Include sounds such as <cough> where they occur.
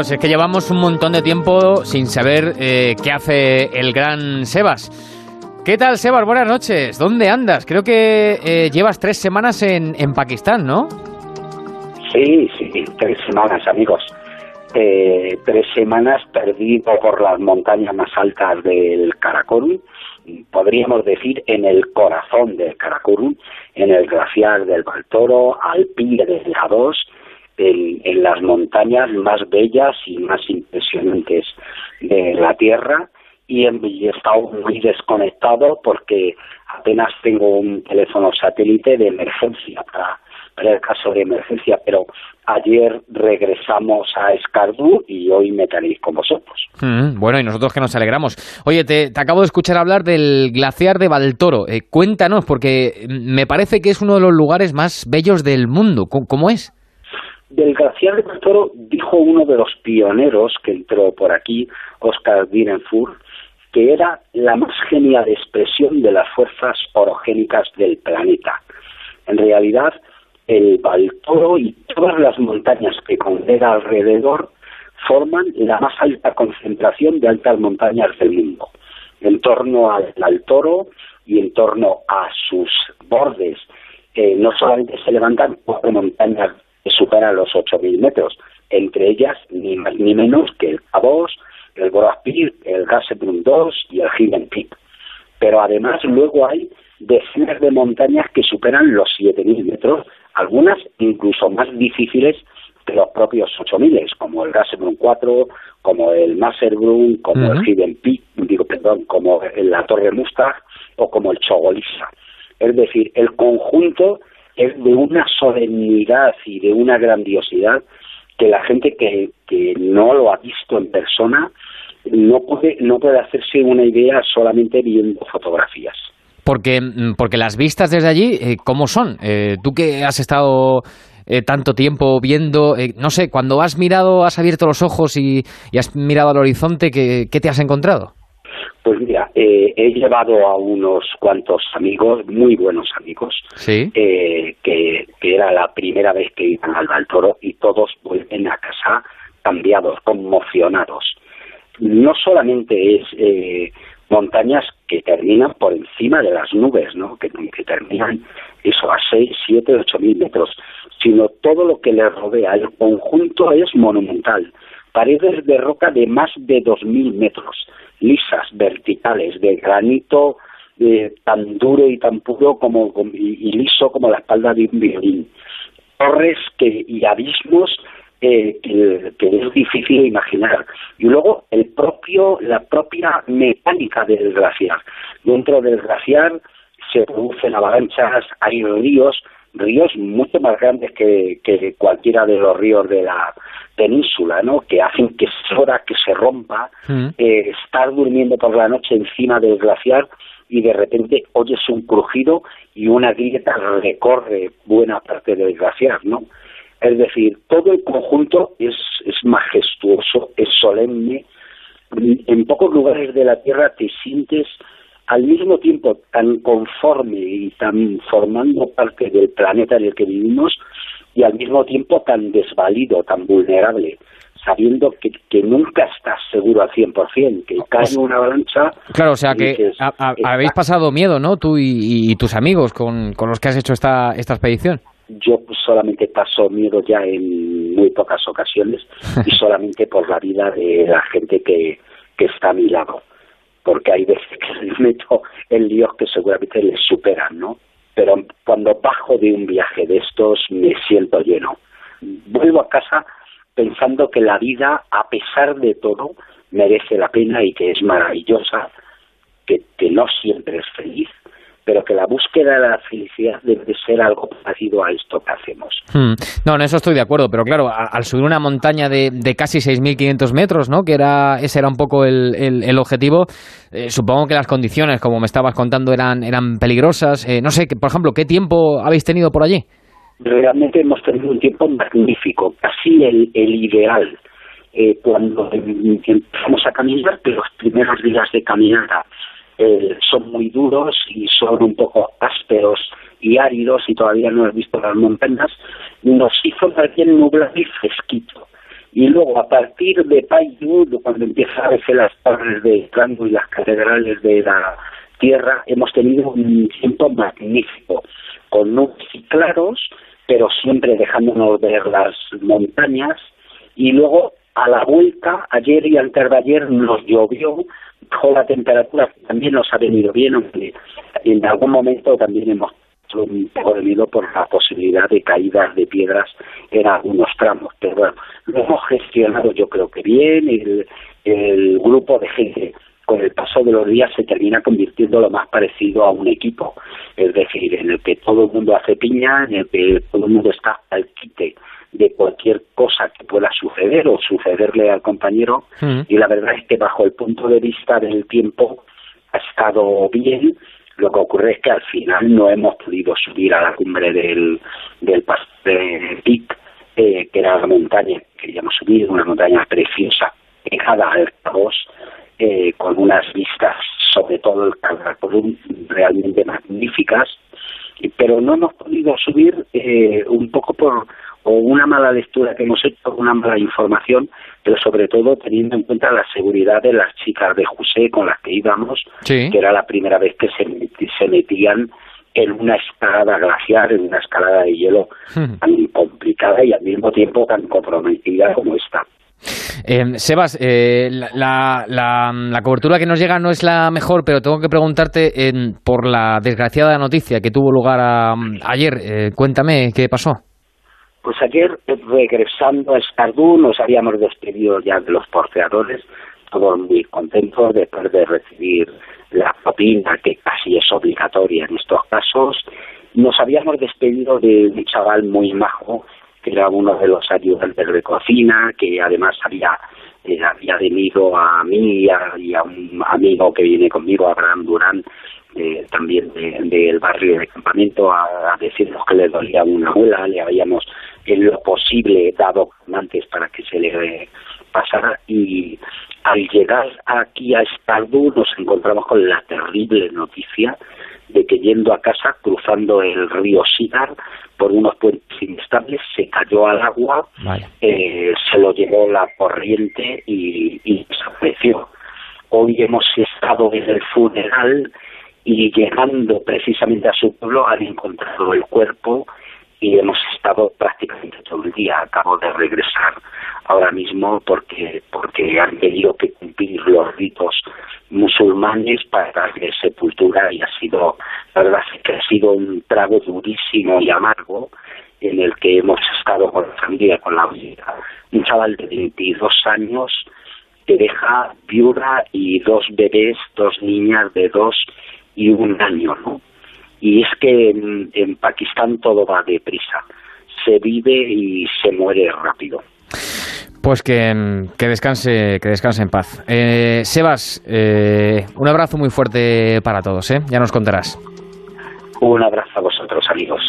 Es que llevamos un montón de tiempo sin saber eh, qué hace el gran Sebas. ¿Qué tal, Sebas? Buenas noches. ¿Dónde andas? Creo que eh, llevas tres semanas en, en, Pakistán, ¿no? Sí, sí, tres semanas, amigos. Eh, tres semanas perdido por las montañas más altas del Karakorum, podríamos decir en el corazón del Karakorum, en el glaciar del Baltoro, al pie del A2, en, las montañas más bellas y más impresionantes de la Tierra y he estado muy desconectado porque apenas tengo un teléfono satélite de emergencia para, para el caso de emergencia, pero ayer regresamos a Escardú y hoy me tenéis con vosotros. Mm, bueno, y nosotros que nos alegramos. Oye, te, acabo de escuchar hablar del glaciar de Baltoro. Eh, cuéntanos, porque me parece que es uno de los lugares más bellos del mundo. ¿Cómo, cómo es? Del glaciar de Baltoro dijo uno de los pioneros que entró por aquí, Oscar Birenfurt, que era la más genial expresión de las fuerzas orogénicas del planeta. En realidad, el Baltoro y todas las montañas que congrega alrededor forman la más alta concentración de altas montañas del mundo. En torno al, al Toro y en torno a sus bordes, no solamente se levantan cuatro montañas superan los 8.000 metros, entre ellas ni más ni menos que el Cabos, el Peak, el Gassebrunn 2 y el Hidden Peak. Pero además luego hay decenas de montañas que superan los 7.000 metros, algunas incluso más difíciles que los propios 8.000, como el Gassebrunn 4, como el Masserbrunn, como el Hidden Peak, digo, perdón, como la Torre Mustang o como el Chogolisa. Es decir, el conjunto es de una solemnidad y de una grandiosidad que la gente que, que no lo ha visto en persona no puede, no puede hacerse una idea solamente viendo fotografías. Porque, mm, porque las vistas desde allí, eh, ¿cómo son? Eh, tú que has estado eh, tanto tiempo viendo, eh, no sé, cuando has mirado, has abierto los ojos y, y has mirado al horizonte, ¿qué, ¿qué, te has encontrado? Pues mira, eh, he llevado a unos cuantos amigos, muy buenos amigos, ¿Sí? que, que era la primera vez que iban al Baltoro y todos vuelven a casa cambiados, conmocionados no solamente es eh, montañas que terminan por encima de las nubes, ¿no? que, que terminan eso a 6, 7, 8 mil metros, sino todo lo que le rodea. El conjunto es monumental. Paredes de roca de más de 2.000 metros, lisas, verticales, de granito eh, tan duro y tan puro como, y, liso como la espalda de un violín. Torres que, y abismos eh, que, que, es difícil imaginar. Y luego el propio, la propia mecánica del glaciar. Dentro del glaciar se producen avalanchas, hay ríos, ríos mucho más grandes que, que cualquiera de los ríos de la península, ¿no? Que hacen que se hora que se rompa, Mm. eh, estar durmiendo por la noche encima del glaciar y de repente oyes un crujido y una grieta recorre buena parte del glaciar, ¿no? Es decir, todo el conjunto es, es majestuoso, es solemne. En pocos lugares de la Tierra te sientes al mismo tiempo tan conforme y tan formando parte del planeta en el que vivimos y al mismo tiempo tan desvalido, tan vulnerable, sabiendo que, que nunca estás seguro al 100%, que cae una avalancha. Claro, o sea que dices, a, a, está- habéis pasado miedo, ¿no? Tú y, y tus amigos con, con los que has hecho esta, esta expedición. yo solamente paso miedo ya en muy pocas ocasiones y <laughs> solamente por la vida de la gente que, que está a mi lado. Porque hay veces que <laughs> me meto en líos que seguramente les superan, ¿no? Pero cuando bajo de un viaje de estos me siento lleno. Vuelvo a casa pensando que la vida, a pesar de todo, merece la pena y que es maravillosa, que, que no siempre es feliz, pero que la búsqueda de la felicidad debe ser algo parecido a esto que hacemos. Hmm. No, en eso estoy de acuerdo, pero claro, a- al subir una montaña de, de casi 6.500 metros, ¿no? Que era ese era un poco el, el- el objetivo. eh, supongo que las condiciones, como me estabas contando, eran eran peligrosas. Eh, no sé, que, por ejemplo, ¿qué tiempo habéis tenido por allí? Realmente hemos tenido un tiempo magnífico, casi el, el ideal. Eh, cuando em- empezamos a caminar, que los primeros días de caminata son muy duros y son un poco ásperos y áridos y todavía no has visto las montañas, nos hizo bien nublado y fresquito. Y luego, a partir de Paiute, cuando empieza a verse las torres de Franco y las catedrales de la tierra, hemos tenido un tiempo magnífico, con nubes y claros, pero siempre dejándonos ver las montañas. Y luego, a la vuelta, ayer y antes de ayer nos llovió, bajó la temperatura, también nos ha venido bien, aunque en algún momento también hemos un poco de por la posibilidad de caídas de piedras en algunos tramos. Pero bueno, lo hemos gestionado yo creo que bien, el, el grupo de gente con el paso de los días se termina convirtiendo lo más parecido a un equipo, es decir, en el que todo el mundo hace piña, en el que todo el mundo está al quite de cualquier cosa que pueda suceder o sucederle al compañero mm. y la verdad es que bajo el punto de vista del tiempo ha estado bien lo que ocurre es que al final no hemos podido subir a la cumbre del, del de Pic, eh, que era la montaña que queríamos subir, una montaña preciosa, pegada al Cabos, eh, con unas vistas, sobre todo el realmente magníficas, pero no hemos podido subir eh, un poco por o una mala lectura que hemos hecho, una mala información, pero sobre todo teniendo en cuenta la seguridad de las chicas de José con las que íbamos, que era la primera vez que se, se metían en una escalada glaciar, en una escalada de hielo tan complicada y al mismo tiempo tan comprometida como esta. Eh, Sebas, eh, la, la, cobertura que nos llega no es la mejor, pero tengo que preguntarte por la desgraciada noticia que tuvo lugar ayer. Eh, cuéntame qué pasó. Pues ayer, regresando a Escardú, nos habíamos despedido ya de los porteadores, todos muy contentos después de recibir la propina, que casi es obligatoria en estos casos. Nos habíamos despedido de un chaval muy majo, que era uno de los ayudantes de cocina, que además había, eh, había venido a mí y a, un amigo que viene conmigo, Abraham Durán, eh, también del barrio de campamento, a, a, decirnos que le dolía una muela, le habíamos en lo posible dado antes para que se le pasara y al llegar aquí a Estardú nos encontramos con la terrible noticia de que yendo a casa, cruzando el río Sidar por unos puentes inestables, se cayó al agua, eh, se lo llevó la corriente y, y desapareció. Hoy hemos estado en el funeral y llegando precisamente a su pueblo han encontrado el cuerpo y hemos estado prácticamente día. Acabo de regresar ahora mismo porque porque han tenido que cumplir los ritos musulmanes para darle sepultura y ha sido, la verdad es que ha sido un trago durísimo y amargo en el que hemos estado con la familia, con la vida. Un chaval de 22 años que deja viuda y dos bebés, dos niñas de dos y un año, ¿no? Y es que en, Pakistán todo va deprisa. Se vive y se muere rápido. Pues que, que, descanse, que descanse en paz. Eh, Sebas, eh, un abrazo muy fuerte para todos, ¿eh? Ya nos contarás. Un abrazo a vosotros, amigos.